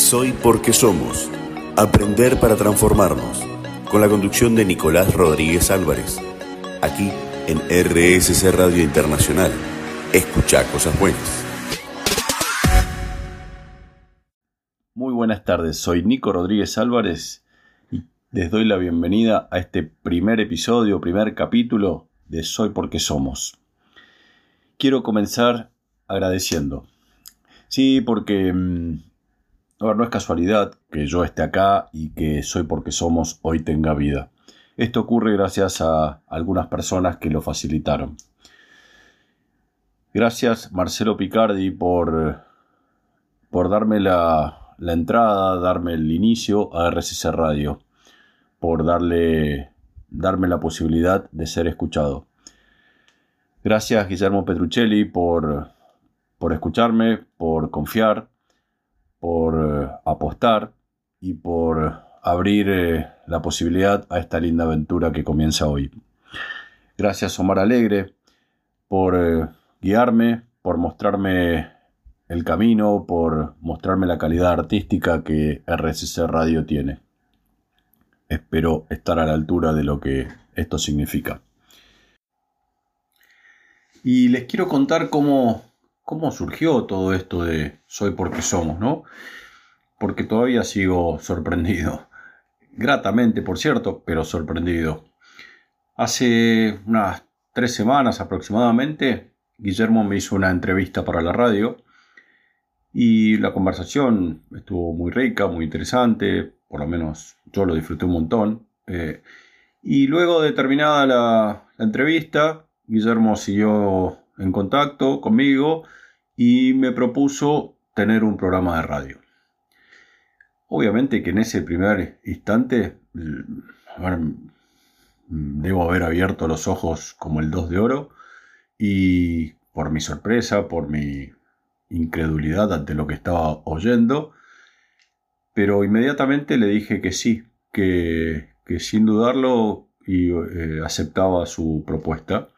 Soy porque somos. Aprender para transformarnos. Con la conducción de Nicolás Rodríguez Álvarez. Aquí en RSC Radio Internacional. Escucha cosas buenas. Muy buenas tardes, soy Nico Rodríguez Álvarez y les doy la bienvenida a este primer episodio, primer capítulo de Soy porque somos. Quiero comenzar agradeciendo. Sí, porque no es casualidad que yo esté acá y que Soy porque somos hoy tenga vida. Esto ocurre gracias a algunas personas que lo facilitaron. Gracias Marcelo Picardi por, por darme la, la entrada, darme el inicio a RCC Radio, por darle, darme la posibilidad de ser escuchado. Gracias Guillermo Petruccelli por, por escucharme, por confiar, por eh, apostar y por abrir eh, la posibilidad a esta linda aventura que comienza hoy. Gracias Omar Alegre por eh, guiarme, por mostrarme el camino, por mostrarme la calidad artística que RCC Radio tiene. Espero estar a la altura de lo que esto significa. Y les quiero contar cómo, cómo surgió todo esto de Soy porque somos, ¿no? Porque todavía sigo sorprendido. Gratamente, por cierto, pero sorprendido. Hace unas tres semanas aproximadamente, Guillermo me hizo una entrevista para la radio y la conversación estuvo muy rica, muy interesante, por lo menos yo lo disfruté un montón. Eh, y luego de terminada la entrevista, Guillermo siguió en contacto conmigo y me propuso tener un programa de radio. Obviamente que en ese primer instante debo haber abierto los ojos como el dos de oro y por mi sorpresa, por mi incredulidad ante lo que estaba oyendo, pero inmediatamente le dije que sí, que, sin dudarlo y, eh, aceptaba su propuesta.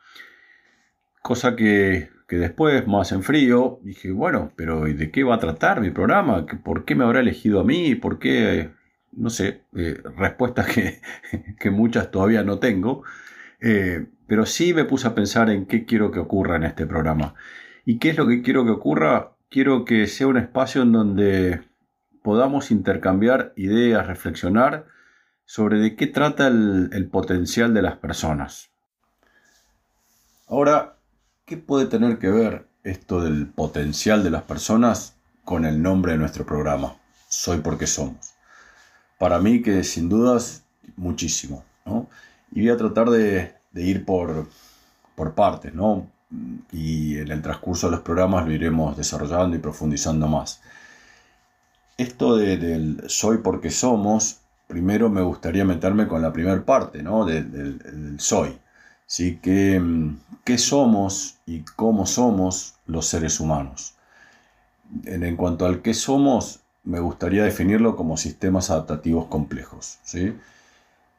Cosa que, después, más en frío, dije, bueno, pero ¿y de qué va a tratar mi programa? ¿Por qué me habrá elegido a mí? ¿Por qué? No sé, eh, respuestas que, muchas todavía no tengo. Eh, pero sí me puse a pensar en qué quiero que ocurra en este programa. ¿Y qué es lo que quiero que ocurra? Quiero que sea un espacio en donde podamos intercambiar ideas, reflexionar sobre de qué trata el potencial de las personas. Ahora, ¿Qué puede tener que ver esto del potencial de las personas con el nombre de nuestro programa? Soy porque somos. Para mí que sin dudas muchísimo. Y voy a tratar de, ir por, por partes, ¿no? Y en el transcurso de los programas lo iremos desarrollando y profundizando más. Esto del soy porque somos, primero me gustaría meterme con la primera parte, ¿no? del soy. ¿Sí? Mm, ¿Qué, somos y cómo somos los seres humanos? En, cuanto al qué somos, me gustaría definirlo como sistemas adaptativos complejos. ¿sí?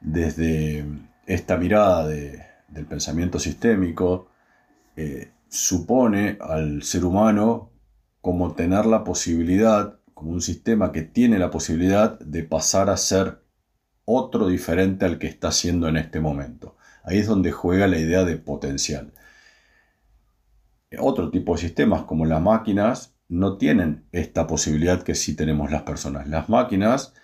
Desde esta mirada del pensamiento sistémico, eh, supone al ser humano como tener la posibilidad, como un sistema que tiene la posibilidad de pasar a ser otro diferente al que está siendo en este momento. Ahí es donde juega la idea de potencial. Otro tipo de sistemas como las máquinas no tienen esta posibilidad que sí tenemos las personas. Las máquinas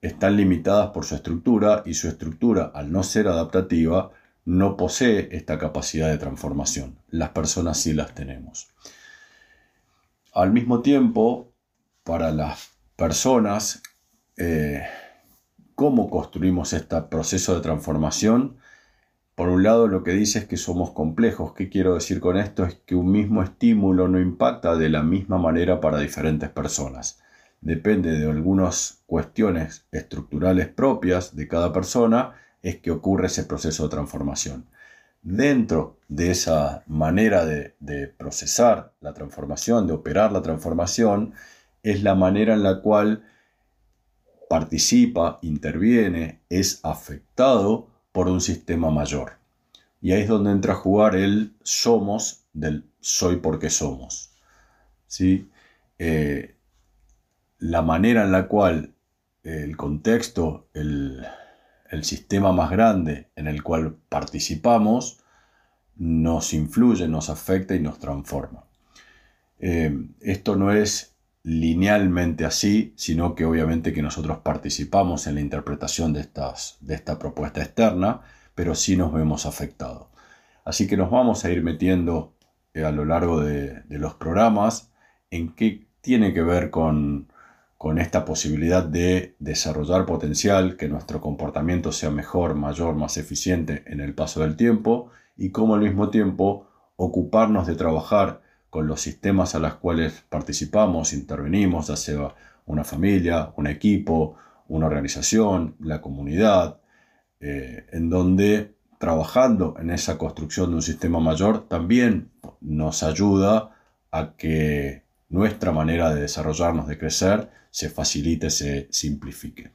están limitadas por su estructura y su estructura, al no ser adaptativa, no posee esta capacidad de transformación. Las personas sí las tenemos. Al mismo tiempo, para las personas, eh, ¿cómo construimos este proceso de transformación? Por un lado, lo que dice es que somos complejos. ¿Qué quiero decir con esto? Es que un mismo estímulo no impacta de la misma manera para diferentes personas. Depende de algunas cuestiones estructurales propias de cada persona, es que ocurre ese proceso de transformación. Dentro de esa manera de, de procesar la transformación, de operar la transformación, es la manera en la cual participa, interviene, es afectado por un sistema mayor. Y ahí es donde entra a jugar el somos del soy porque somos. ¿Sí? Eh, la manera en la cual el contexto, el, sistema más grande en el cual participamos, nos influye, nos afecta y nos transforma. Eh, esto no es linealmente así, sino que obviamente que nosotros participamos en la interpretación de, de esta propuesta externa, pero sí nos vemos afectados. Así que nos vamos a ir metiendo eh, a lo largo de, los programas en qué tiene que ver con, con esta posibilidad de desarrollar potencial, que nuestro comportamiento sea mejor, mayor, más eficiente en el paso del tiempo y cómo al mismo tiempo ocuparnos de trabajar con los sistemas a los cuales participamos, intervenimos, ya sea una familia, un equipo, una organización, la comunidad, eh, en donde trabajando en esa construcción de un sistema mayor también nos ayuda a que nuestra manera de desarrollarnos, de crecer, se facilite, se simplifique.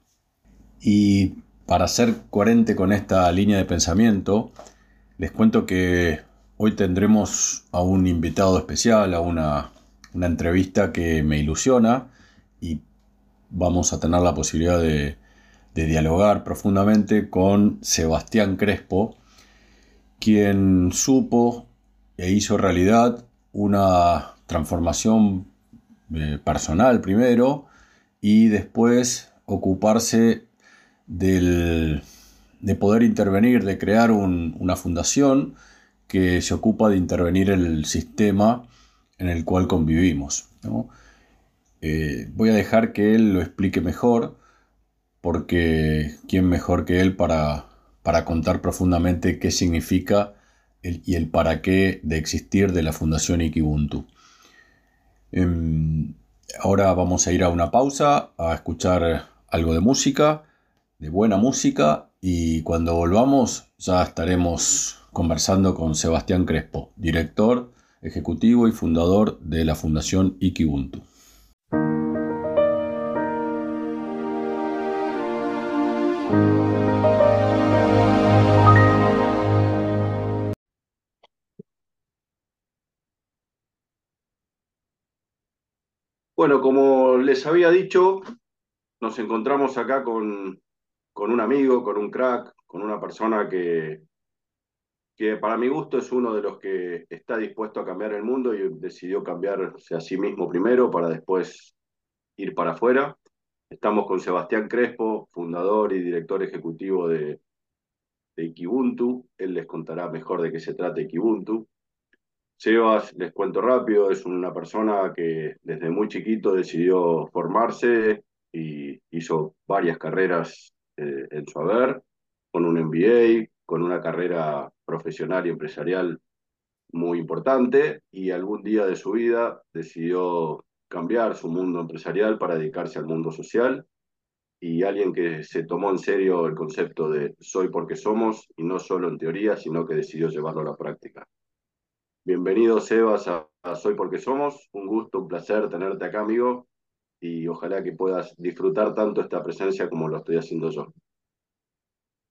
Y para ser coherente con esta línea de pensamiento, les cuento que Hoy tendremos a un invitado especial, a una, entrevista que me ilusiona y vamos a tener la posibilidad de, dialogar profundamente con Sebastián Crespo, quien supo e hizo realidad una transformación eh, personal primero y después ocuparse de poder intervenir, de crear una fundación que se ocupa de intervenir en el sistema en el cual convivimos. Eh, voy a dejar que él lo explique mejor, porque ¿quién mejor que él para, para contar profundamente qué significa y el para qué de existir de la Fundación Ikibuntu? Em, ahora vamos a ir a una pausa, a escuchar algo de música, de buena música, y cuando volvamos ya estaremos conversando con Sebastián Crespo, director ejecutivo y fundador de la Fundación Ikibuntu. Bueno, como les había dicho, nos encontramos acá con, con un amigo, con un crack, con una persona que, que para mi gusto es uno de los que está dispuesto a cambiar el mundo y decidió cambiarse a sí mismo primero para después ir para afuera. Estamos con Sebastián Crespo, fundador y director ejecutivo de, de Ikibuntu. Él les contará mejor de qué se trata Ikibuntu. Sebas, les cuento rápido, es una persona que desde muy chiquito decidió formarse y hizo varias carreras eh, en su haber, con un MBA, con una carrera profesional y empresarial muy importante y algún día de su vida decidió cambiar su mundo empresarial para dedicarse al mundo social y alguien que se tomó en serio el concepto de soy porque somos y no solo en teoría, sino que decidió llevarlo a la práctica. Bienvenido Sebas a, a Soy porque somos, un gusto, un placer tenerte acá amigo y ojalá que puedas disfrutar tanto esta presencia como lo estoy haciendo yo.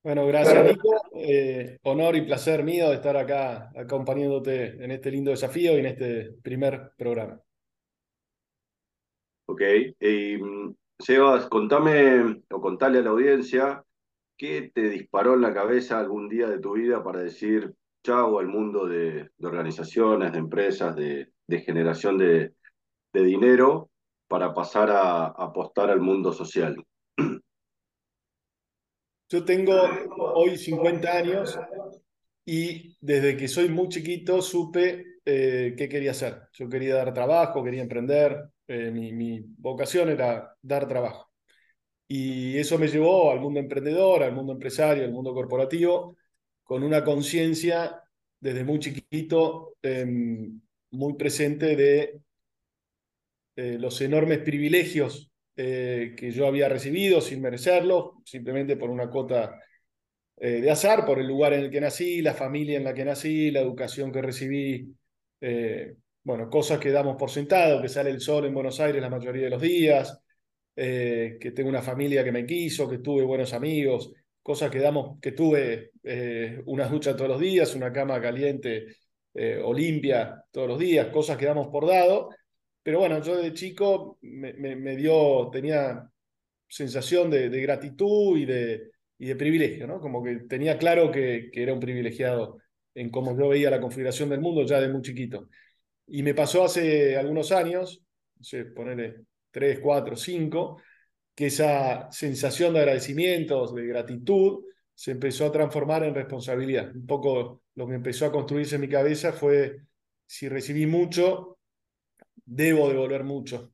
Bueno, gracias Nico. Eh, honor y placer mío de estar acá acompañándote en este lindo desafío y en este primer programa. Ok. Mm, Sebas, contame o contale a la audiencia qué te disparó en la cabeza algún día de tu vida para decir chao al mundo de, organizaciones, de empresas, de, generación de, dinero para pasar a apostar al mundo social. Yo tengo hoy 50 años y desde que soy muy chiquito supe eh, qué quería hacer. Yo quería dar trabajo, quería emprender, eh, mi, vocación era dar trabajo. Y eso me llevó al mundo emprendedor, al mundo empresario, al mundo corporativo, con una conciencia desde muy chiquito em, muy presente de eh, los enormes privilegios eh, que yo había recibido sin merecerlo, simplemente por una cota eh, de azar, por el lugar en el que nací, la familia en la que nací, la educación que recibí, eh, bueno, cosas que damos por sentado, que sale el sol en Buenos Aires la mayoría de los días, que tengo una familia que me quiso, que tuve buenos amigos, cosas que damos, que tuve una ducha todos los días, una cama caliente o limpia todos los días, cosas que damos por dado pero bueno, yo de chico me, me, dio, tenía sensación de, gratitud y de, y de privilegio, ¿no? Como que tenía claro que, que, era un privilegiado en cómo yo veía la configuración del mundo ya de muy chiquito. Y me pasó hace algunos años, no sé, ponerle tres, cuatro, cinco, que esa sensación de agradecimiento, de gratitud, se empezó a transformar en responsabilidad. Un poco lo que empezó a construirse en mi cabeza fue, si recibí mucho, debo devolver mucho.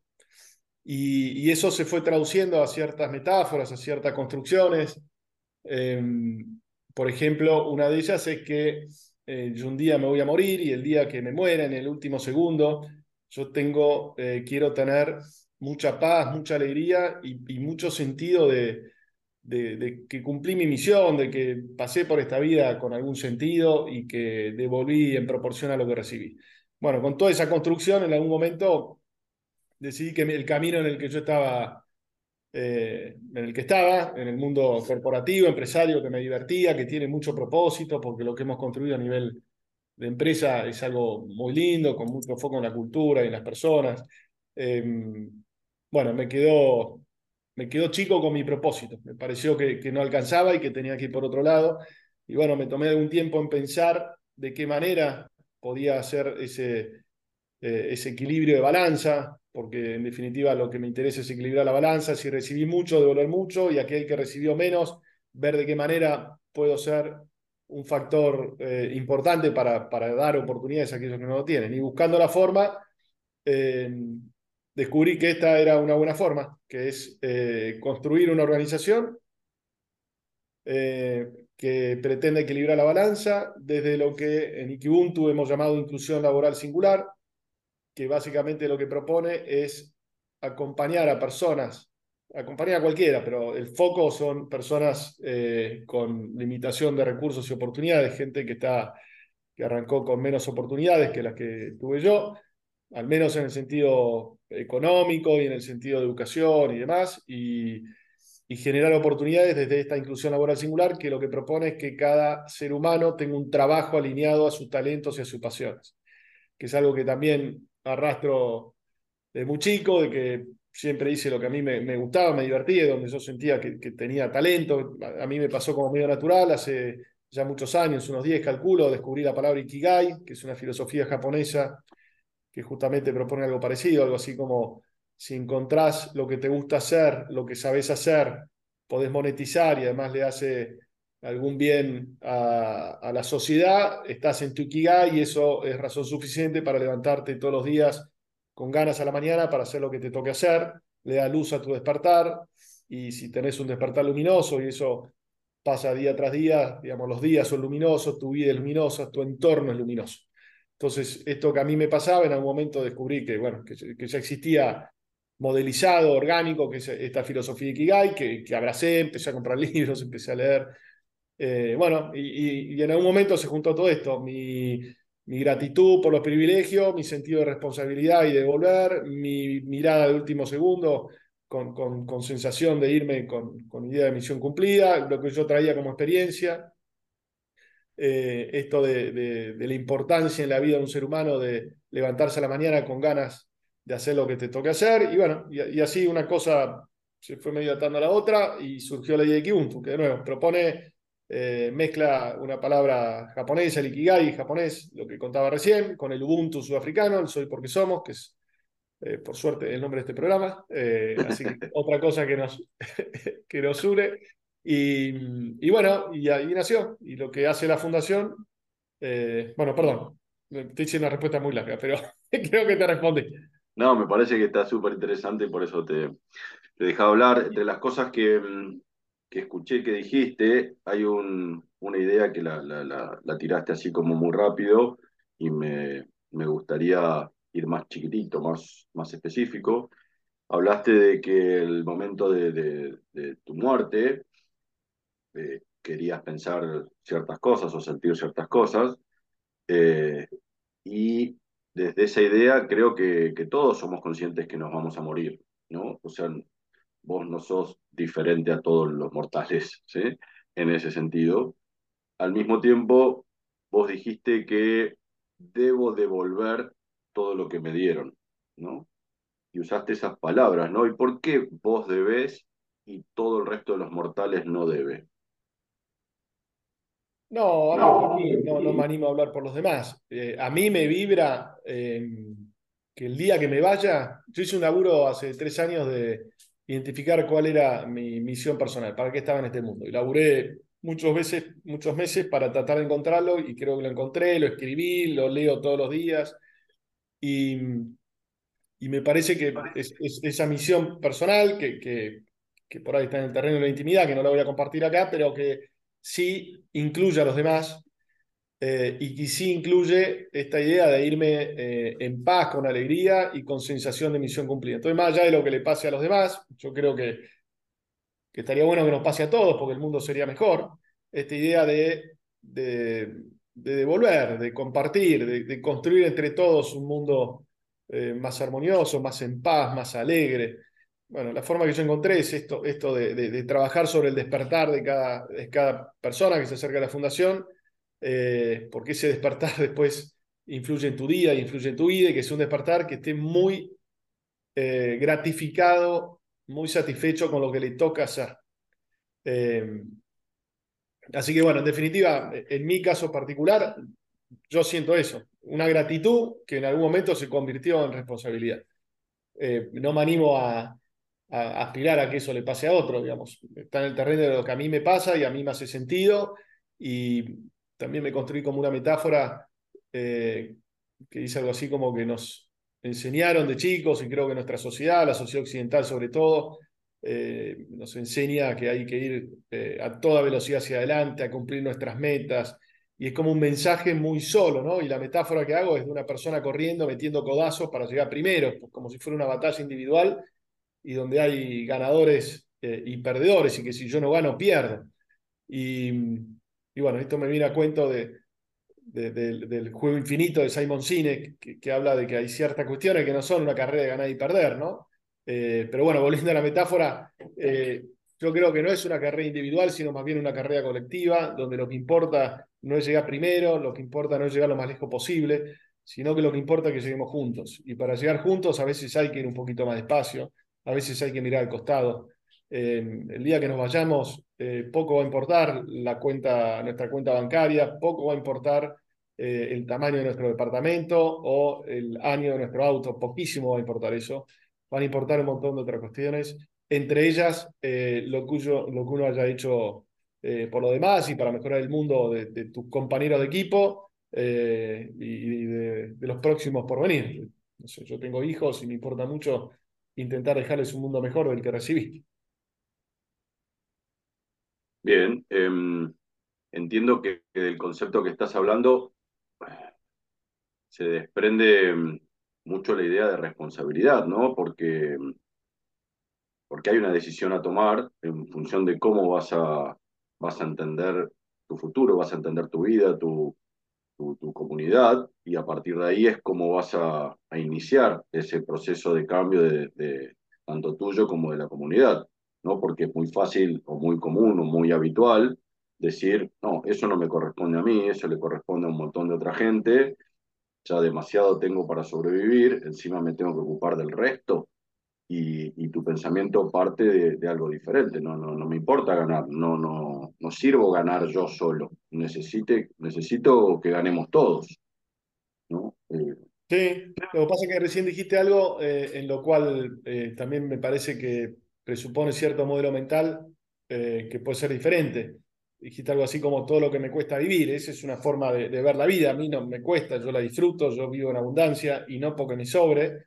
Y, eso se fue traduciendo a ciertas metáforas, a ciertas construcciones. Em, por ejemplo, una de ellas es que eh, yo un día me voy a morir y el día que me muera, en el último segundo, yo tengo, eh, quiero tener mucha paz, mucha alegría y, mucho sentido de, de, que cumplí mi misión, de que pasé por esta vida con algún sentido y que devolví en proporción a lo que recibí. Bueno, con toda esa construcción, en algún momento decidí que el camino en el que yo estaba, eh, en el que estaba, en el mundo corporativo, empresario, que me divertía, que tiene mucho propósito, porque lo que hemos construido a nivel de empresa es algo muy lindo, con mucho foco en la cultura y en las personas. Em, bueno, me quedó, me quedó chico con mi propósito. Me pareció que, que no alcanzaba y que tenía que ir por otro lado. Y bueno, me tomé algún tiempo en pensar de qué manera podía hacer ese, eh, ese equilibrio de balanza, porque en definitiva lo que me interesa es equilibrar la balanza, si recibí mucho, devolver mucho, y aquel que recibió menos, ver de qué manera puedo ser un factor eh, importante para, para dar oportunidades a aquellos que no lo tienen. Y buscando la forma, eh, descubrí que esta era una buena forma, que es construir una organización que pretende equilibrar la balanza desde lo que en Ikibuntu hemos llamado inclusión laboral singular, que básicamente lo que propone es acompañar a personas, acompañar a cualquiera, pero el foco son personas eh, con limitación de recursos y oportunidades, gente que, está, que arrancó con menos oportunidades que las que tuve yo, al menos en el sentido económico y en el sentido de educación y demás, y y generar oportunidades desde esta inclusión laboral singular, que lo que propone es que cada ser humano tenga un trabajo alineado a sus talentos y a sus pasiones, que es algo que también arrastro de muy chico, de que siempre hice lo que a mí me, gustaba, me divertía, donde yo sentía que, tenía talento. A mí me pasó como medio natural, hace ya muchos años, unos 10 calculo, descubrí la palabra Ikigai, que es una filosofía japonesa que justamente propone algo parecido, algo así como si encontrás lo que te gusta hacer, lo que sabes hacer, podés monetizar y además le hace algún bien a, la sociedad, estás en tu Ikigai y eso es razón suficiente para levantarte todos los días con ganas a la mañana para hacer lo que te toque hacer, le da luz a tu despertar y si tenés un despertar luminoso y eso pasa día tras día, digamos, los días son luminosos, tu vida es luminosa, tu entorno es luminoso. Entonces, esto que a mí me pasaba, en algún momento descubrí que, bueno, que, que ya existía modelizado, orgánico, que es esta filosofía de Ikigai, que, abracé, empecé a comprar libros, empecé a leer. Eh, bueno, y, en algún momento se juntó todo esto, mi, gratitud por los privilegios, mi sentido de responsabilidad y de volver, mi mirada de último segundo con, con, sensación de irme con, con, idea de misión cumplida, lo que yo traía como experiencia, eh, esto de la importancia en la vida de un ser humano de levantarse a la mañana con ganas de hacer lo que te toque hacer. Y bueno, y, así una cosa se fue medio atando a la otra y surgió la idea de Kibuntu, que de nuevo propone, eh, mezcla una palabra japonesa, el Ikigai japonés, lo que contaba recién, con el Ubuntu sudafricano, el Soy porque somos, que es eh, por suerte el nombre de este programa. Eh, así que otra cosa que nos, que nos une. Y, y, bueno, y ahí nació. Y lo que hace la fundación, bueno, perdón, te hice una respuesta muy larga, pero creo que te respondí. No, me parece que está súper interesante y por eso te, te dejado hablar. Entre las cosas que, que escuché que dijiste, hay un, una idea que la, la, tiraste así como muy rápido y me, me gustaría ir más chiquitito, más, más específico. Hablaste de que el momento de tu muerte eh, querías pensar ciertas cosas o sentir ciertas cosas. Eh, y desde esa idea creo que, todos somos conscientes que nos vamos a morir, ¿no? O sea, vos no sos diferente a todos los mortales, ¿sí? En ese sentido. Al mismo tiempo, vos dijiste que debo devolver todo lo que me dieron, ¿no? y usaste esas palabras, ¿no? ¿Y por qué vos debés y todo el resto de los mortales no debe? No, no me animo a hablar por los demás. Eh, a mí me vibra eh, que el día que me vaya, yo hice un laburo hace tres años de identificar cuál era mi misión personal, para qué estaba en este mundo. Y laburé muchos veces, muchos meses para tratar de encontrarlo y creo que lo encontré, lo escribí, lo leo todos los días. Y, y me parece que es, esa misión personal, que, que, que por ahí está en el terreno de la intimidad, que no la voy a compartir acá, pero que sí incluye a los demás eh, y que sí incluye esta idea de irme eh, en paz, con alegría y con sensación de misión cumplida. Entonces, más allá de lo que le pase a los demás, yo creo que, que estaría bueno que nos pase a todos porque el mundo sería mejor. Esta idea de, de, devolver, de compartir, de, construir entre todos un mundo eh, más armonioso, más en paz, más alegre bueno, la forma que yo encontré es esto, esto de, trabajar sobre el despertar de cada, de cada, persona que se acerca a la fundación, eh, porque ese despertar después influye en tu día, influye en tu vida, y que es un despertar que esté muy eh, gratificado, muy satisfecho con lo que le toca hacer. Eh, así que bueno, en definitiva, en mi caso particular, yo siento eso, una gratitud que en algún momento se convirtió en responsabilidad. no me animo a, aspirar a que eso le pase a otro, digamos. Está en el terreno de lo que a mí me pasa y a mí me hace sentido y también me construí como una metáfora eh, que dice algo así como que nos enseñaron de chicos y creo que nuestra sociedad, la sociedad occidental sobre todo, eh, nos enseña que hay que ir eh, a toda velocidad hacia adelante, a cumplir nuestras metas, y es como un mensaje muy solo, ¿no? Y la metáfora que hago es de una persona corriendo, metiendo codazos para llegar primero, como si fuera una batalla individual, y donde hay ganadores y perdedores y que si yo no gano, pierdo. Y, y bueno, esto me viene a cuento de, del juego infinito de Simon Sinek, que, habla de que hay ciertas cuestiones que no son una carrera de ganar y perder, ¿no? Eh, pero bueno, volviendo a la metáfora, eh, yo creo que no es una carrera individual, sino más bien una carrera colectiva, donde lo que importa no es llegar primero, lo que importa no es llegar lo más lejos posible, sino que lo que importa es que lleguemos juntos. Y para llegar juntos a veces hay que ir un poquito más despacio, a veces hay que mirar al costado. Eh, el día que nos vayamos, eh, poco va a importar la cuenta, nuestra cuenta bancaria, poco va a importar eh, el tamaño de nuestro departamento o el año de nuestro auto, poquísimo va a importar eso. Van a importar un montón de otras cuestiones, entre ellas lo, cuyo, lo que uno haya hecho por lo demás y para mejorar el mundo de, tus compañeros de equipo y, de, los próximos por venir. Yo tengo hijos y me importa mucho intentar dejarles un mundo mejor del que recibí. Bien, em, entiendo que, del concepto que estás hablando se desprende em, mucho la idea de responsabilidad, ¿no? Porque, porque hay una decisión a tomar en función de cómo vas a, vas a entender tu futuro, vas a entender tu vida, tu, tu, comunidad y a partir de ahí es como vas a, iniciar ese proceso de cambio de, tanto tuyo como de la comunidad, ¿no? Porque es muy fácil o muy común o muy habitual decir, no, eso no me corresponde a mí, eso le corresponde a un montón de otra gente, ya demasiado tengo para sobrevivir, encima me tengo que ocupar del resto y, tu pensamiento parte de, algo diferente. No, no, no me importa ganar, no, no, no sirvo ganar yo solo. Necesite, necesito que ganemos todos. ¿no? Eh, sí, lo que pasa es que recién dijiste algo eh, en lo cual eh, también me parece que presupone cierto modelo mental que puede ser diferente. Dijiste algo así como todo lo que me cuesta vivir. Esa es una forma de, ver la vida. A mí no me cuesta, yo la disfruto, yo vivo en abundancia y no porque me sobre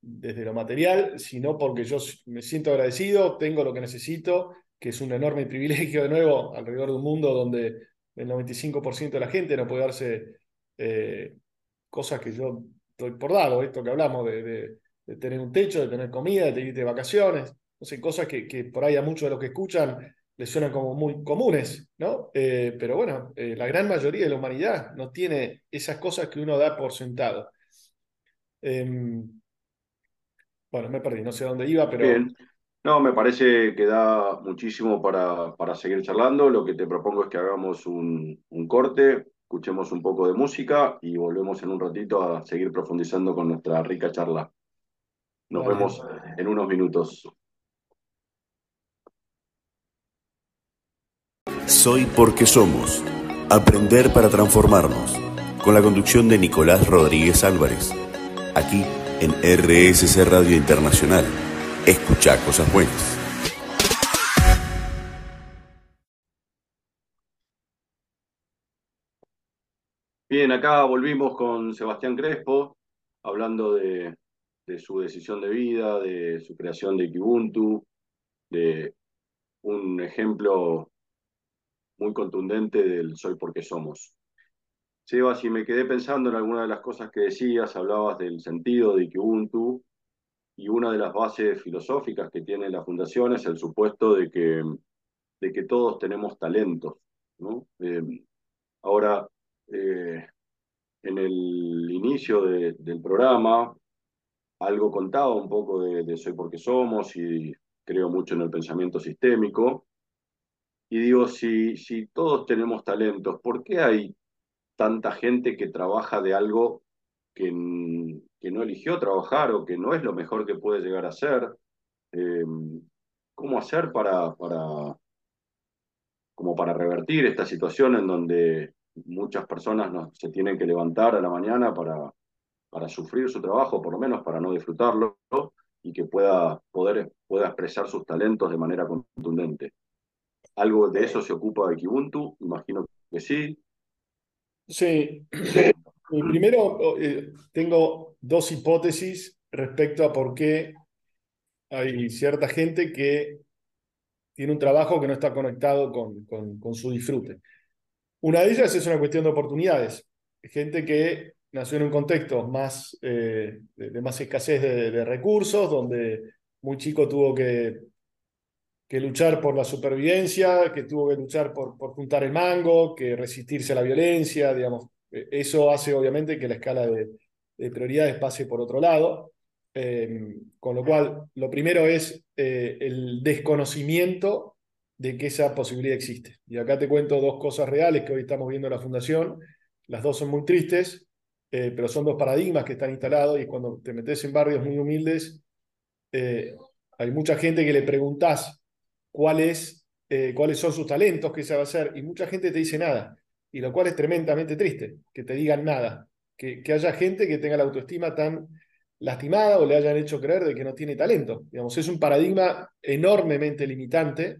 desde lo material, sino porque yo me siento agradecido, tengo lo que necesito, que es un enorme privilegio de nuevo alrededor de un mundo donde el 95% de la gente no puede darse eh, cosas que yo doy por dado, esto que hablamos de, tener un techo, de tener comida, de irte de vacaciones, no sé, cosas que, que, por ahí a muchos de los que escuchan les suenan como muy comunes, ¿no? Eh, pero bueno, eh, la gran mayoría de la humanidad no tiene esas cosas que uno da por sentado. Em, bueno, me perdí, no sé dónde iba, pero... Bien. No, me parece que da muchísimo para, para seguir charlando. Lo que te propongo es que hagamos un, un corte, escuchemos un poco de música y volvemos en un ratito a seguir profundizando con nuestra rica charla. Nos vemos en unos minutos. Soy porque somos. Aprender para transformarnos. Con la conducción de Nicolás Rodríguez Álvarez. Aquí en RSC Radio Internacional. Escucha cosas buenas. Bien, acá volvimos con Sebastián Crespo, hablando de, su decisión de vida, de su creación de Kibuntu, de un ejemplo muy contundente del soy porque somos. Seba, si me quedé pensando en alguna de las cosas que decías, hablabas del sentido de Kibuntu y una de las bases filosóficas que tiene la fundación es el supuesto de que, de que todos tenemos talentos. ¿no? Eh, ahora, eh, en el inicio del programa, algo contaba un poco de, Soy porque somos y creo mucho en el pensamiento sistémico. Y digo, si, si todos tenemos talentos, ¿por qué hay tanta gente que trabaja de algo que, que no eligió trabajar o que no es lo mejor que puede llegar a ser? Eh, ¿Cómo hacer para, para, como para revertir esta situación en donde muchas personas no, se tienen que levantar a la mañana para, para sufrir su trabajo, por lo menos para no disfrutarlo, y que pueda, poder, pueda expresar sus talentos de manera contundente. ¿Algo de eso se ocupa de Kibuntu? Imagino que sí. Sí. Primero, eh, tengo dos hipótesis respecto a por qué hay cierta gente que tiene un trabajo que no está conectado con, con, con su disfrute. Una de ellas es una cuestión de oportunidades. Gente que nació en un contexto más, eh, de, más escasez de, recursos, donde muy chico tuvo que luchar por la supervivencia, que tuvo que luchar por, por juntar el mango, que resistirse a la violencia, digamos. E, eso hace obviamente que la escala de, prioridades pase por otro lado. Eh, con lo cual, lo primero es eh, el desconocimiento de que esa posibilidad existe. Y acá te cuento dos cosas reales que hoy estamos viendo en la Fundación. Las dos son muy tristes, eh, pero son dos paradigmas que están instalados y cuando te metes en barrios muy humildes, hay mucha gente que le preguntás eh, cuáles son sus talentos, qué se va a hacer, y mucha gente te dice nada, y lo cual es tremendamente triste, que te digan nada, que, que haya gente que tenga la autoestima tan lastimada o le hayan hecho creer de que no tiene talento. Digamos, es un paradigma enormemente limitante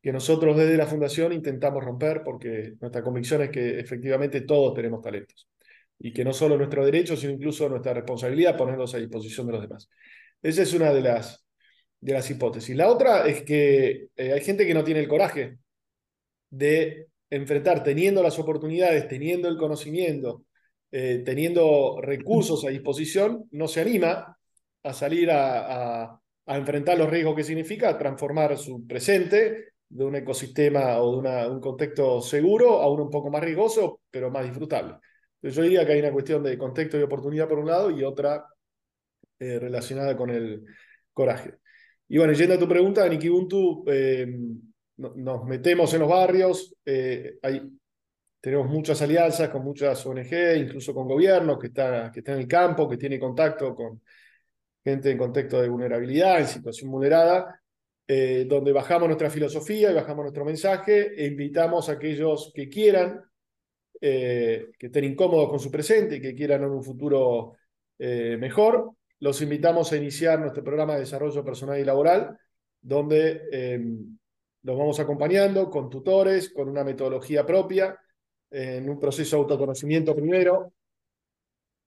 que nosotros desde la Fundación intentamos romper porque nuestra convicción es que efectivamente todos tenemos talentos y que no solo nuestro derecho, sino incluso nuestra responsabilidad ponerlos a disposición de los demás. Esa es una de las, de las hipótesis. La otra es que eh, hay gente que no tiene el coraje de enfrentar, teniendo las oportunidades, teniendo el conocimiento, eh, teniendo recursos a disposición, no se anima a salir a, enfrentar los riesgos que significa transformar su presente de un ecosistema o de un contexto seguro a uno un poco más riesgoso, pero más disfrutable. Entonces yo diría que hay una cuestión de contexto y oportunidad por un lado y otra eh, relacionada con el coraje. Y bueno, yendo a tu pregunta, en Ikibuntu eh, nos metemos en los barrios, eh, tenemos muchas alianzas con muchas ONG, incluso con gobiernos que están que está en el campo, que tiene contacto con gente en contexto de vulnerabilidad, en situación vulnerada, eh, donde bajamos nuestra filosofía y bajamos nuestro mensaje e invitamos a aquellos que quieran, que estén incómodos con su presente y que quieran un futuro mejor, los invitamos a iniciar nuestro programa de desarrollo personal y laboral, donde eh, los vamos acompañando con tutores, con una metodología propia, en un proceso de autoconocimiento primero.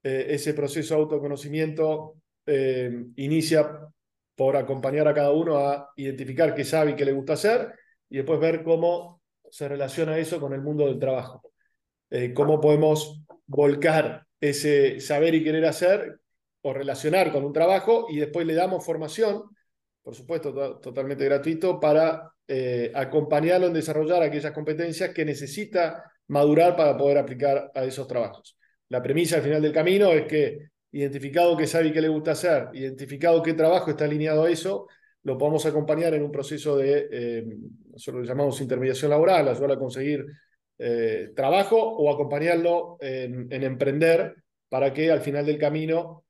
Eh, ese proceso de autoconocimiento eh, inicia por acompañar a cada uno a identificar qué sabe y qué le gusta hacer, y después ver cómo se relaciona eso con el mundo del trabajo. Cómo podemos volcar ese saber y querer hacer o relacionar con un trabajo y después le damos formación, por supuesto, totalmente gratuito, para eh, acompañarlo en desarrollar aquellas competencias que necesita madurar para poder aplicar a esos trabajos. La premisa al final del camino es que identificado qué sabe y qué le gusta hacer, identificado qué trabajo está alineado a eso, lo podemos acompañar en un proceso de, eh, nosotros lo llamamos intermediación laboral, ayudar a conseguir eh, trabajo o acompañarlo en, en emprender para que al final del camino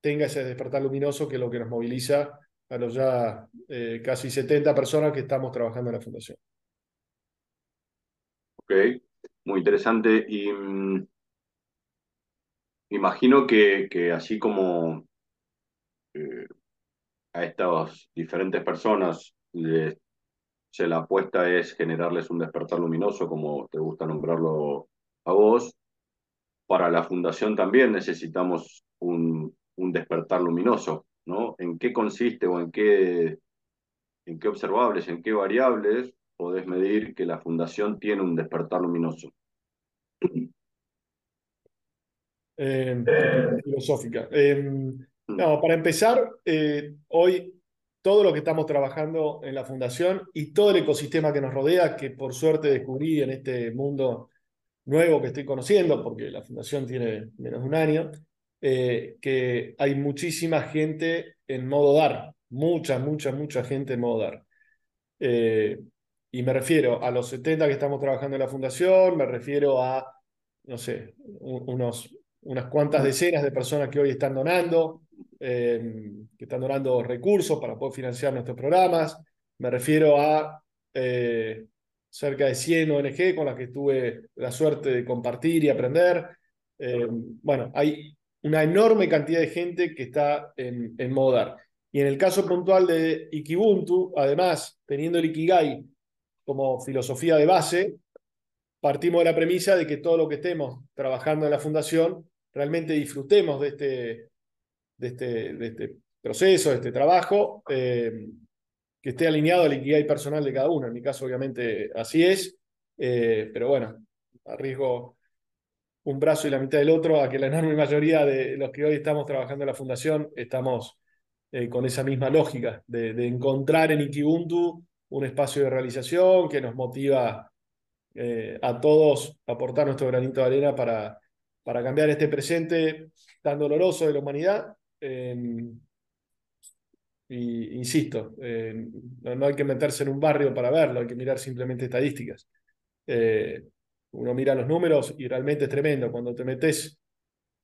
tenga ese despertar luminoso que es lo que nos moviliza a los ya eh, casi 70 personas que estamos trabajando en la fundación. Ok, muy interesante. Y mm, imagino que, que así como eh, a estas diferentes personas les, la apuesta es generarles un despertar luminoso, como te gusta nombrarlo a vos, para la fundación también necesitamos un, un despertar luminoso, ¿no? ¿En qué consiste o en qué, en qué observables, en qué variables podés medir que la fundación tiene un despertar luminoso? Eh, filosófica. Eh, no, para empezar, eh, hoy todo lo que estamos trabajando en la fundación y todo el ecosistema que nos rodea, que por suerte descubrí en este mundo nuevo que estoy conociendo, porque la fundación tiene menos de un año, eh, que hay muchísima gente en modo dar, mucha, mucha, mucha gente en modo dar. Eh, y me refiero a los 70 que estamos trabajando en la fundación, me refiero a, no sé, unos, unas cuantas decenas de personas que hoy están donando, eh, que están donando recursos para poder financiar nuestros programas. Me refiero a eh, cerca de 100 ONG con las que tuve la suerte de compartir y aprender. Eh, bueno, hay una enorme cantidad de gente que está en, en modo dar. Y en el caso puntual de Ikibuntu, además, teniendo el Ikigai como filosofía de base, partimos de la premisa de que todo lo que estemos trabajando en la fundación, realmente disfrutemos de este, de este, de este proceso, de este trabajo, eh, que esté alineado al Ikigai personal de cada uno. En mi caso, obviamente, así es, eh, pero bueno, arriesgo un brazo y la mitad del otro a que la enorme mayoría de los que hoy estamos trabajando en la fundación estamos eh, con esa misma lógica de, encontrar en Ikibuntu un espacio de realización que nos motiva a todos a aportar nuestro granito de arena para, para cambiar este presente tan doloroso de la humanidad. Eh, y insisto, eh, no, no, hay que meterse en un barrio para verlo, hay que mirar simplemente estadísticas. uno mira los números y realmente es tremendo. Cuando te metes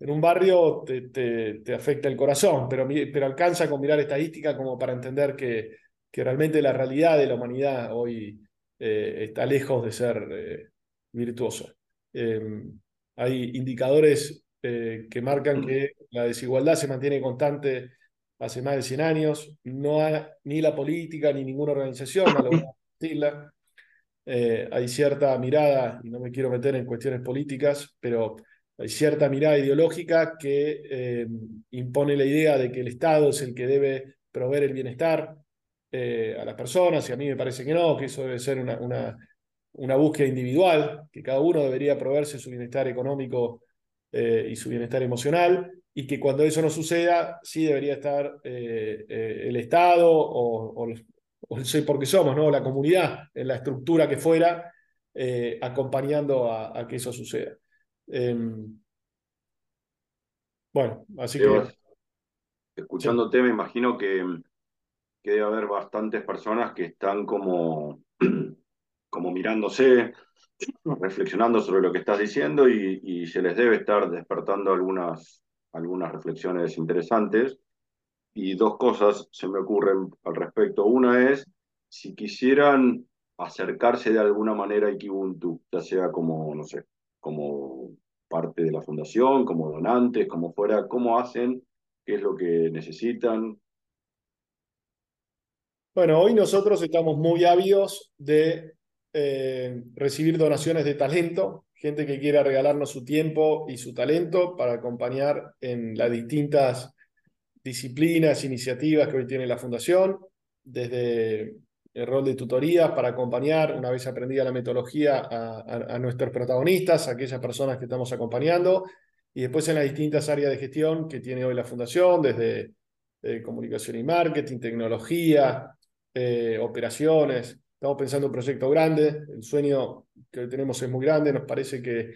en un barrio te, te, te afecta el corazón, pero, pero alcanza con mirar estadísticas como para entender que, que realmente la realidad de la humanidad hoy eh, está lejos de ser eh, virtuoso. Eh, hay indicadores que marcan que la desigualdad se mantiene constante hace más de 100 años, no hay ni la política ni ninguna organización ha logrado combatirla. hay cierta mirada, y no me quiero meter en cuestiones políticas, pero hay cierta mirada ideológica que impone la idea de que el Estado es el que debe proveer el bienestar, eh, a las personas, y a mí me parece que no, que eso debe ser una, una, una búsqueda individual, que cada uno debería proveerse su bienestar económico eh, y su bienestar emocional, y que cuando eso no suceda, sí debería estar eh, eh el Estado o, o, o el soy porque somos, ¿no? la comunidad, en la estructura que fuera, eh, acompañando a, a, que eso suceda. Em, bueno, así que... Escuchándote, sí. me imagino que que debe haber bastantes personas que están como, como mirándose, reflexionando sobre lo que estás diciendo y, y se les debe estar despertando algunas, algunas reflexiones interesantes. Y dos cosas se me ocurren al respecto. Una es, si quisieran acercarse de alguna manera a Ikibuntu, ya sea como, no sé, como parte de la fundación, como donantes, como fuera, ¿cómo hacen? ¿Qué es lo que necesitan? Bueno, hoy nosotros estamos muy ávidos de eh, recibir donaciones de talento, gente que quiera regalarnos su tiempo y su talento para acompañar en las distintas disciplinas, iniciativas que hoy tiene la Fundación, desde el rol de tutorías para acompañar, una vez aprendida la metodología, a nuestros protagonistas, a aquellas personas que estamos acompañando, y después en las distintas áreas de gestión que tiene hoy la Fundación, desde eh, comunicación y marketing, tecnología, eh, operaciones. Estamos pensando en un proyecto grande, el sueño que tenemos es muy grande, nos parece que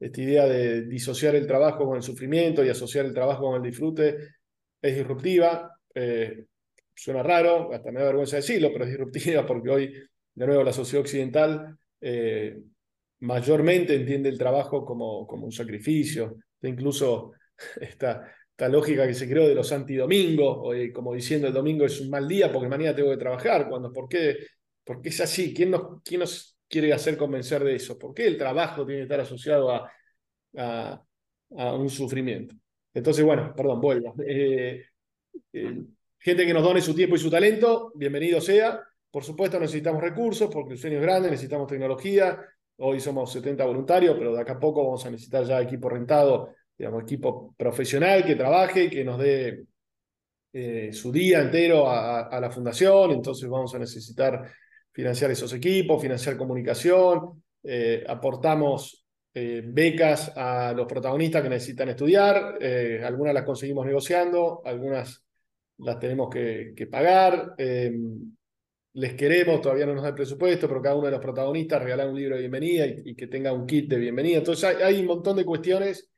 esta idea de disociar el trabajo con el sufrimiento y asociar el trabajo con el disfrute es disruptiva. Eh, suena raro, hasta me da vergüenza decirlo, pero es disruptiva porque hoy, de nuevo, la sociedad occidental eh, mayormente entiende el trabajo como, como un sacrificio. Incluso está, esta lógica que se creó de los antidomingos, como diciendo el domingo es un mal día porque mañana tengo que trabajar, cuando, ¿por qué, ¿por qué es así? ¿Quién nos, quiere hacer convencer de eso? ¿Por qué el trabajo tiene que estar asociado a un sufrimiento? Entonces, bueno, perdón, vuelvo. Eh, eh, gente que nos done su tiempo y su talento, bienvenido sea. Por supuesto necesitamos recursos porque el sueño es grande, necesitamos tecnología. Hoy somos 70 voluntarios, pero de acá a poco vamos a necesitar ya equipo rentado, digamos, equipo profesional que trabaje, que nos dé eh, su día entero a, la fundación. Entonces vamos a necesitar financiar esos equipos, financiar comunicación. Eh, aportamos eh, becas a los protagonistas que necesitan estudiar. algunas las conseguimos negociando, algunas las tenemos que, pagar les queremos, todavía no nos da el presupuesto, pero cada uno de los protagonistas regalar un libro de bienvenida y, que tenga un kit de bienvenida. Entonces hay, un montón de cuestiones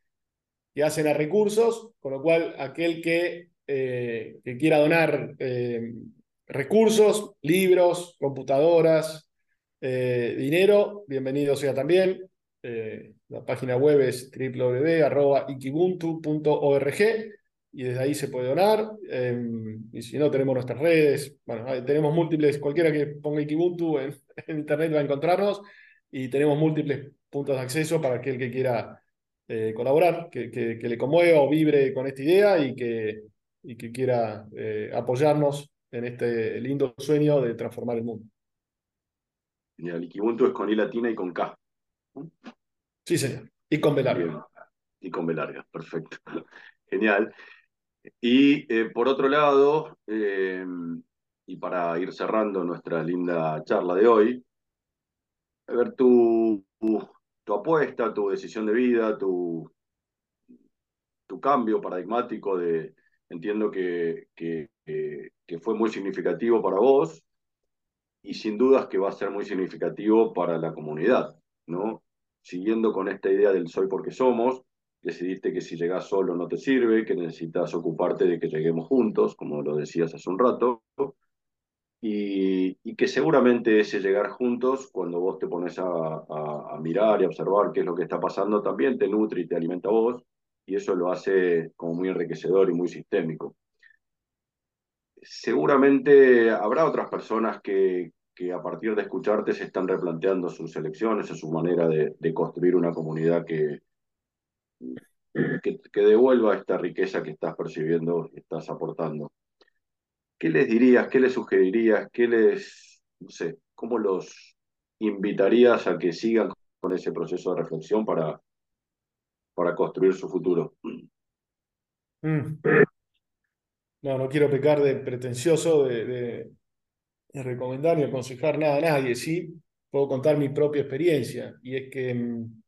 que hacen a recursos, con lo cual aquel que, eh, que quiera donar eh, recursos, libros, computadoras, eh, dinero, bienvenido sea también. la página web es www.ikibuntu.org y desde ahí se puede donar. Em, y si no, tenemos nuestras redes. Bueno, tenemos múltiples, cualquiera que ponga Ikibuntu en, internet va a encontrarnos y tenemos múltiples puntos de acceso para aquel que quiera eh, colaborar, que, que, le conmueva o vibre con esta idea y que, y que quiera eh, apoyarnos en este lindo sueño de transformar el mundo. Genial, Ikibuntu es con I latina y con K. Sí, señor. Y con Belarga. Y con Belarga, perfecto. Genial. Y eh, por otro lado, eh, y para ir cerrando nuestra linda charla de hoy, a ver tu, tu, apuesta, tu decisión de vida, tu, tu cambio paradigmático de, entiendo que, que, que, fue muy significativo para vos y sin dudas que va a ser muy significativo para la comunidad, ¿no? Siguiendo con esta idea del soy porque somos, decidiste que si llegas solo no te sirve, que necesitas ocuparte de que lleguemos juntos, como lo decías hace un rato, y, que seguramente ese llegar juntos, cuando vos te pones a, mirar y observar qué es lo que está pasando, también te nutre y te alimenta a vos, y eso lo hace como muy enriquecedor y muy sistémico. Seguramente habrá otras personas que, que a partir de escucharte se están replanteando sus elecciones, su manera de construir una comunidad que, que, devuelva esta riqueza que estás percibiendo y estás aportando. ¿Qué les dirías, qué les sugerirías, qué les, no sé, cómo los invitarías a que sigan con ese proceso de reflexión para, para construir su futuro? Mm. No, no quiero pecar de pretencioso de, recomendar ni aconsejar nada a nadie, sí puedo contar mi propia experiencia y es que mm,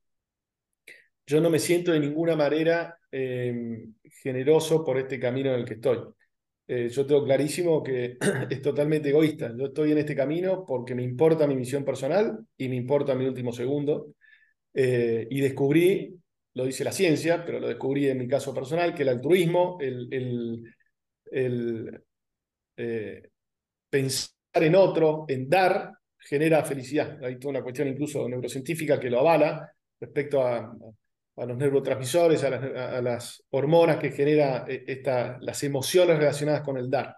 yo no me siento de ninguna manera em, generoso por este camino en el que estoy. Eh, yo tengo clarísimo que es totalmente egoísta. Yo estoy en este camino porque me importa mi misión personal y me importa mi último segundo. Eh, y descubrí, lo dice la ciencia, pero lo descubrí en mi caso personal, que el altruismo, el, el, el eh, pensar en otro, en dar, genera felicidad. Hay toda una cuestión incluso neurocientífica que lo avala respecto a, los neurotransmisores, a las, hormonas que genera eh, esta, las emociones relacionadas con el dar.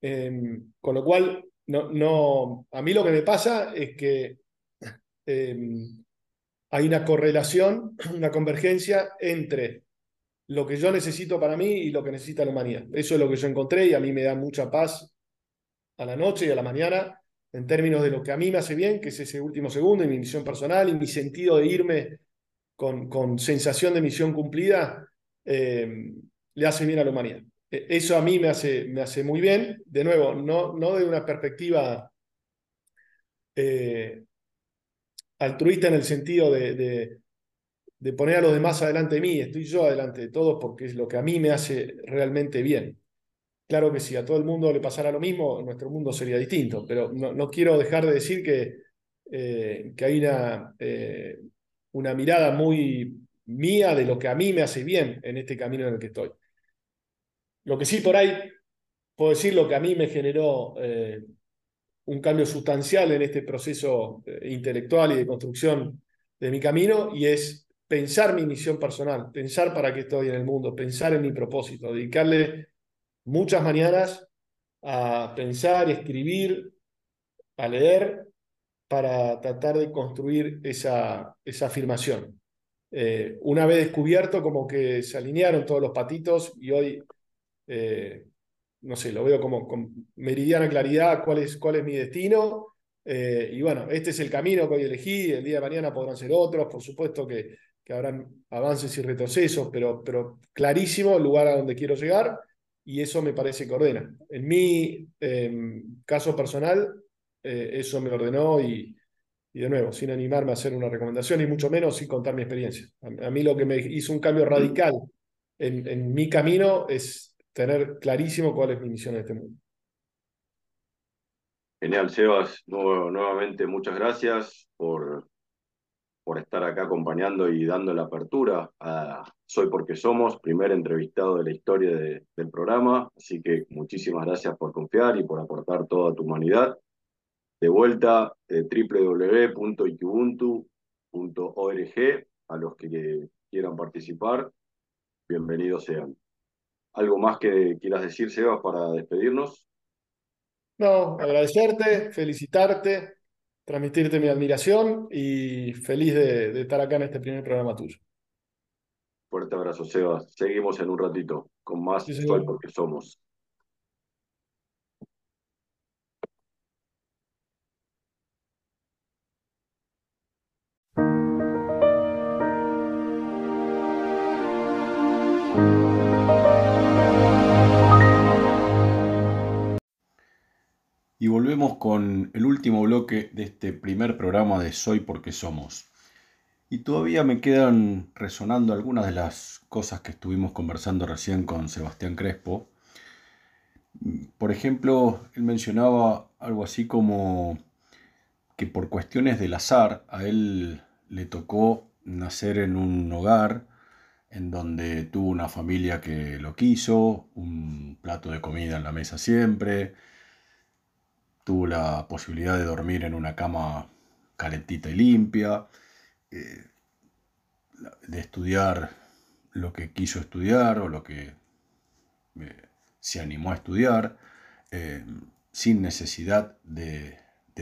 Em, con lo cual, no, no, a mí lo que me pasa es que em, hay una correlación, una convergencia entre lo que yo necesito para mí y lo que necesita la humanidad. Eso es lo que yo encontré y a mí me da mucha paz a la noche y a la mañana en términos de lo que a mí me hace bien, que es ese último segundo y mi misión personal y mi sentido de irme con, sensación de misión cumplida, eh, le hace bien a la humanidad. E, eso a mí me hace, me hace muy bien, de nuevo, no, no de una perspectiva eh, altruista en el sentido de, poner a los demás adelante de mí, estoy yo adelante de todos porque es lo que a mí me hace realmente bien. Claro que si a todo el mundo le pasara lo mismo, nuestro mundo sería distinto, pero no, no quiero dejar de decir que, eh, que hay una una mirada muy mía de lo que a mí me hace bien en este camino en el que estoy. Lo que sí por ahí puedo decir lo que a mí me generó eh, un cambio sustancial en este proceso eh, intelectual y de construcción de mi camino y es pensar mi misión personal, pensar para qué estoy en el mundo, pensar en mi propósito, dedicarle muchas mañanas a pensar, escribir, a leer, para tratar de construir esa, esa afirmación. Eh, una vez descubierto, como que se alinearon todos los patitos y hoy, eh, no sé, lo veo como con meridiana claridad cuál es, cuál es mi destino. Eh, y bueno, este es el camino que hoy elegí, el día de mañana podrán ser otros, por supuesto que, que habrán avances y retrocesos, pero, pero clarísimo el lugar a donde quiero llegar y eso me parece que ordena. En mi em, caso personal, eso me ordenó y, y de nuevo, sin animarme a hacer una recomendación y mucho menos sin contar mi experiencia. A, mí lo que me hizo un cambio radical en, en, mi camino es tener clarísimo cuál es mi misión en este mundo. Genial, Sebas. nuevamente, muchas gracias por, por estar acá acompañando y dando la apertura a Soy Porque Somos, primer entrevistado de la historia del programa. Así que muchísimas gracias por confiar y por aportar toda tu humanidad de vuelta eh, www.ikubuntu.org a los que quieran participar, bienvenidos sean. ¿Algo más que quieras decir, Sebas, para despedirnos? No, agradecerte, felicitarte, transmitirte mi admiración y feliz de, estar acá en este primer programa tuyo. Fuerte abrazo, Sebas. Seguimos en un ratito con más Soy porque somos. Con el último bloque de este primer programa de Soy porque somos. Y todavía me quedan resonando algunas de las cosas que estuvimos conversando recién con Sebastián Crespo. Por ejemplo, él mencionaba algo así como que por cuestiones del azar a él le tocó nacer en un hogar en donde tuvo una familia que lo quiso, un plato de comida en la mesa siempre, tuvo la posibilidad de dormir en una cama calentita y limpia, eh, de estudiar lo que quiso estudiar o lo que eh, se animó a estudiar, eh, sin necesidad de,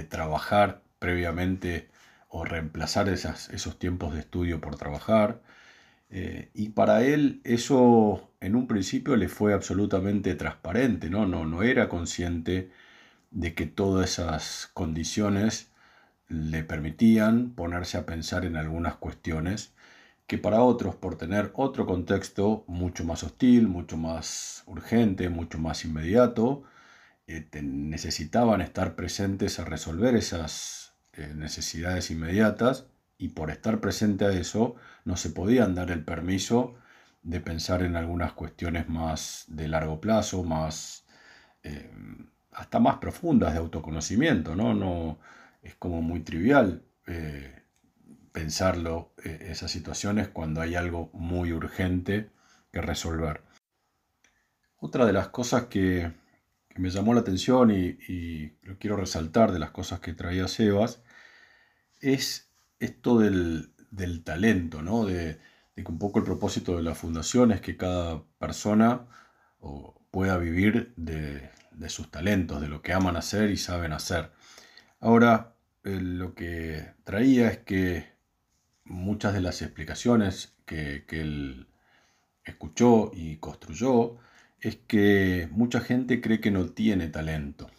trabajar previamente o reemplazar esos tiempos de estudio por trabajar. y para él eso en un principio le fue absolutamente transparente, ¿no? No, no era consciente de que todas esas condiciones le permitían ponerse a pensar en algunas cuestiones que para otros, por tener otro contexto mucho más hostil, mucho más urgente, mucho más inmediato, eh, necesitaban estar presentes a resolver esas eh, necesidades inmediatas y por estar presente a eso no se podían dar el permiso de pensar en algunas cuestiones más de largo plazo, más eh, hasta más profundas de autoconocimiento, ¿no? no es como muy trivial eh, pensarlo, eh, esas situaciones, cuando hay algo muy urgente que resolver. Otra de las cosas que, me llamó la atención y, lo quiero resaltar de las cosas que traía Sebas, es esto del, talento, ¿no? De, que un poco el propósito de la fundación es que cada persona pueda vivir de, de sus talentos, de lo que aman hacer y saben hacer. Ahora, eh, lo que traía es que muchas de las explicaciones que, él escuchó y construyó es que mucha gente cree que no tiene talento,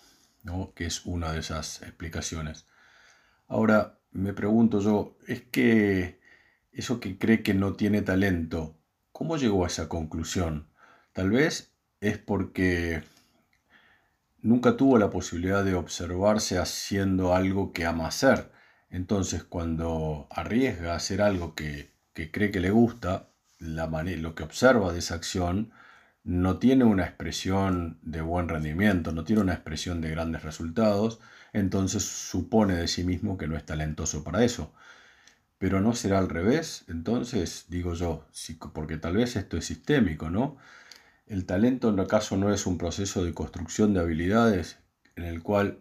¿no? que es una de esas explicaciones. Ahora, me pregunto yo, ¿es que eso que cree que no tiene talento, cómo llegó a esa conclusión? Tal vez es porque nunca tuvo la posibilidad de observarse haciendo algo que ama hacer. Entonces, cuando arriesga a hacer algo que, cree que le gusta, la lo que observa de esa acción no tiene una expresión de buen rendimiento, no tiene una expresión de grandes resultados, entonces supone de sí mismo que no es talentoso para eso. Pero no será al revés, entonces digo yo, porque tal vez esto es sistémico, ¿no? El talento en acaso no es un proceso de construcción de habilidades en el cual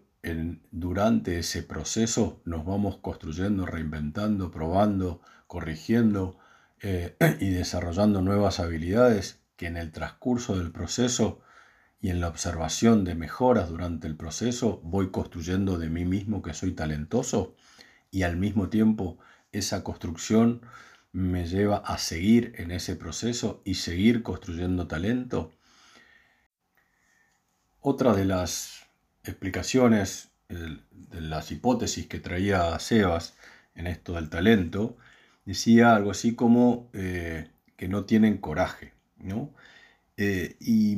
durante ese proceso nos vamos construyendo, reinventando, probando, corrigiendo eh, y desarrollando nuevas habilidades que en el transcurso del proceso y en la observación de mejoras durante el proceso voy construyendo de mí mismo que soy talentoso y al mismo tiempo esa construcción me lleva a seguir en ese proceso y seguir construyendo talento. Otra de las explicaciones, de las hipótesis que traía Sebas en esto del talento, decía algo así como eh, que no tienen coraje. ¿no? Eh, y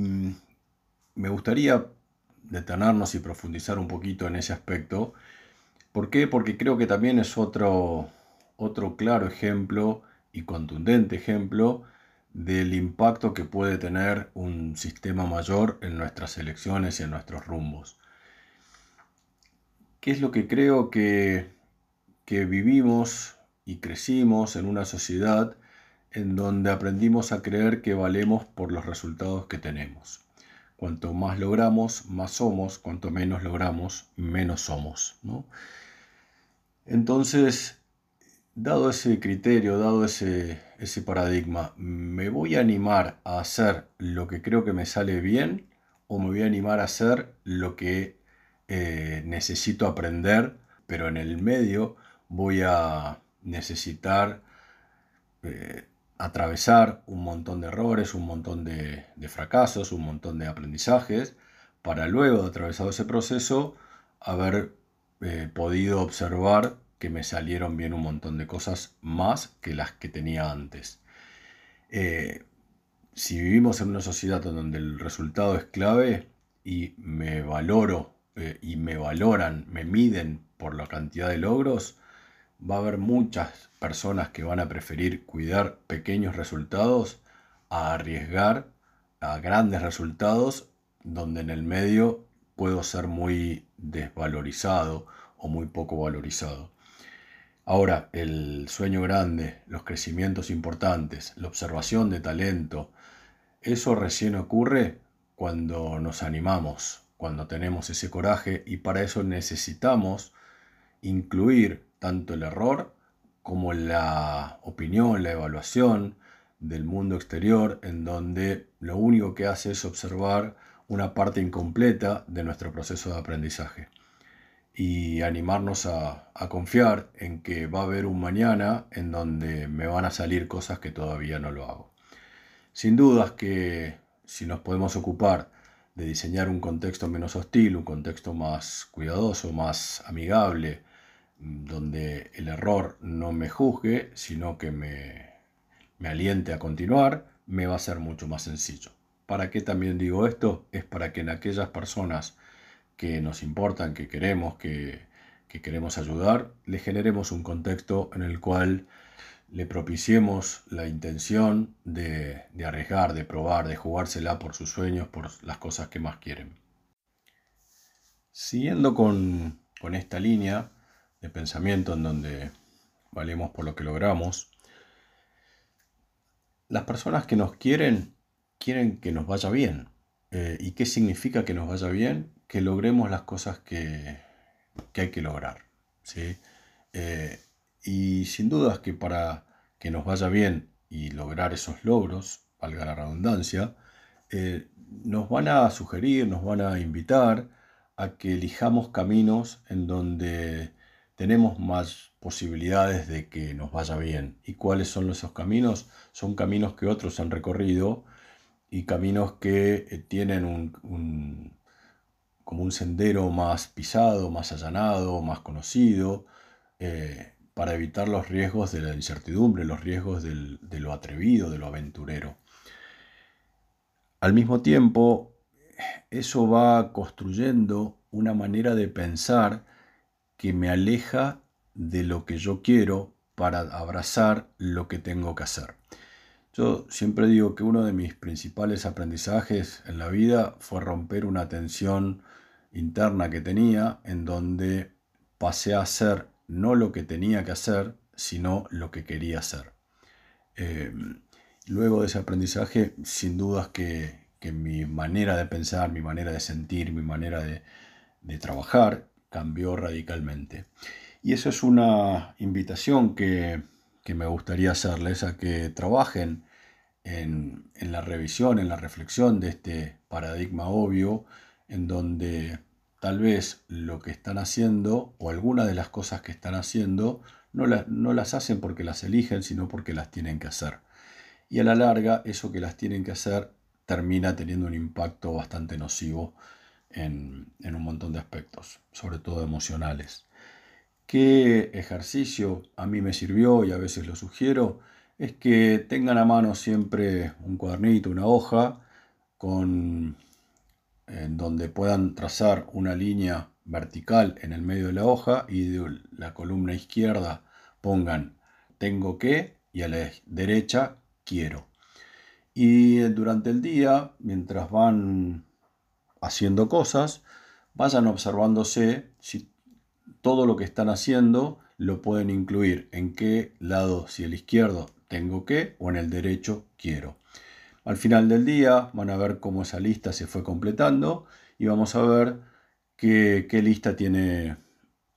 me gustaría detenernos y profundizar un poquito en ese aspecto. ¿Por qué? Porque creo que también es otro, otro claro ejemplo y contundente ejemplo del impacto que puede tener un sistema mayor en nuestras elecciones y en nuestros rumbos. ¿Qué es lo que creo que, que vivimos y crecimos en una sociedad en donde aprendimos a creer que valemos por los resultados que tenemos? Cuanto más logramos, más somos, cuanto menos logramos, menos somos. Entonces, dado ese criterio, dado ese, ese paradigma, ¿me voy a animar a hacer lo que creo que me sale bien o me voy a animar a hacer lo que eh, necesito aprender, pero en el medio voy a necesitar eh, atravesar un montón de errores, un montón de, fracasos, un montón de aprendizajes, para luego de atravesado ese proceso haber eh, podido observar que me salieron bien un montón de cosas más que las que tenía antes. Eh, si vivimos en una sociedad donde el resultado es clave y me valoro eh, y me valoran, me miden por la cantidad de logros, va a haber muchas personas que van a preferir cuidar pequeños resultados a arriesgar a grandes resultados donde en el medio puedo ser muy desvalorizado o muy poco valorizado. Ahora, el sueño grande, los crecimientos importantes, la observación de talento, eso recién ocurre cuando nos animamos, cuando tenemos ese coraje y para eso necesitamos incluir tanto el error como la opinión, la evaluación del mundo exterior, en donde lo único que hace es observar una parte incompleta de nuestro proceso de aprendizaje y animarnos a, confiar en que va a haber un mañana en donde me van a salir cosas que todavía no lo hago. Sin dudas que si nos podemos ocupar de diseñar un contexto menos hostil, un contexto más cuidadoso, más amigable, donde el error no me juzgue, sino que me, me aliente a continuar, me va a ser mucho más sencillo. ¿Para qué también digo esto? Es para que en aquellas personas que nos importan, que queremos, que, que queremos ayudar, le generemos un contexto en el cual le propiciemos la intención de, arriesgar, de probar, de jugársela por sus sueños, por las cosas que más quieren. Siguiendo con, con esta línea, de pensamiento en donde valemos por lo que logramos. Las personas que nos quieren, quieren que nos vaya bien. Eh, ¿Y qué significa que nos vaya bien? Que logremos las cosas que, hay que lograr. ¿sí? Eh, y sin dudas que para que nos vaya bien y lograr esos logros, valga la redundancia, eh, nos van a sugerir, nos van a invitar a que elijamos caminos en donde tenemos más posibilidades de que nos vaya bien. ¿Y cuáles son esos caminos? Son caminos que otros han recorrido y caminos que eh, tienen un, como un sendero más pisado, más allanado, más conocido, eh, para evitar los riesgos de la incertidumbre, los riesgos de lo atrevido, de lo aventurero. Al mismo tiempo, eso va construyendo una manera de pensar que me aleja de lo que yo quiero para abrazar lo que tengo que hacer. Yo siempre digo que uno de mis principales aprendizajes en la vida fue romper una tensión interna que tenía en donde pasé a hacer no lo que tenía que hacer, sino lo que quería hacer. Em, luego de ese aprendizaje, sin dudas que, mi manera de pensar, mi manera de sentir, mi manera de, de trabajar cambió radicalmente. Y eso es una invitación que, que me gustaría hacerles a que trabajen en, en, la revisión, en la reflexión de este paradigma obvio, en donde tal vez lo que están haciendo o alguna de las cosas que están haciendo no, no las hacen porque las eligen, sino porque las tienen que hacer. Y a la larga, eso que las tienen que hacer termina teniendo un impacto bastante nocivo en, en un montón de aspectos, sobre todo emocionales. ¿Qué ejercicio a mí me sirvió y a veces lo sugiero? Es que tengan a mano siempre un cuadernito, una hoja, con, en donde puedan trazar una línea vertical en el medio de la hoja y de la columna izquierda pongan tengo que y a la derecha quiero. Y durante el día, mientras van haciendo cosas, vayan observándose si todo lo que están haciendo lo pueden incluir en qué lado, si el izquierdo tengo que o en el derecho quiero. Al final del día van a ver cómo esa lista se fue completando y vamos a ver qué, lista tiene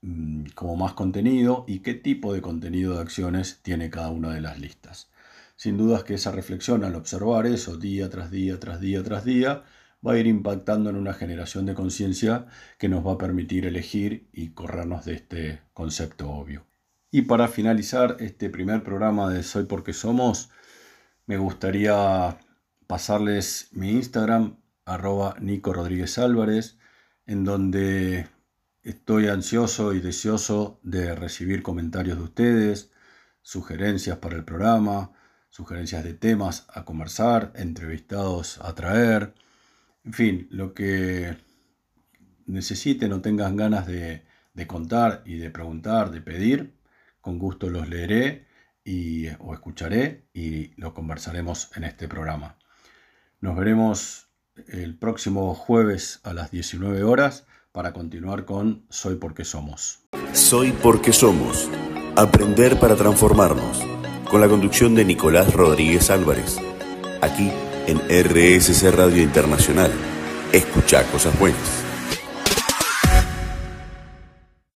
mm, como más contenido y qué tipo de contenido de acciones tiene cada una de las listas. Sin dudas que esa reflexión al observar eso día tras día, tras día, tras día, va a ir impactando en una generación de conciencia que nos va a permitir elegir y corrernos de este concepto obvio. Y para finalizar este primer programa de Soy porque Somos, me gustaría pasarles mi Instagram, arroba Nico Rodríguez Álvarez, en donde estoy ansioso y deseoso de recibir comentarios de ustedes, sugerencias para el programa, sugerencias de temas a conversar, entrevistados a traer, en fin, lo que necesiten o tengan ganas de, contar y de preguntar, de pedir, con gusto los leeré y, o escucharé y lo conversaremos en este programa. Nos veremos el próximo jueves a las 19 horas para continuar con Soy porque somos. Soy porque somos. Aprender para transformarnos con la conducción de Nicolás Rodríguez Álvarez, aquí en RSC Radio Internacional. Escucha cosas buenas.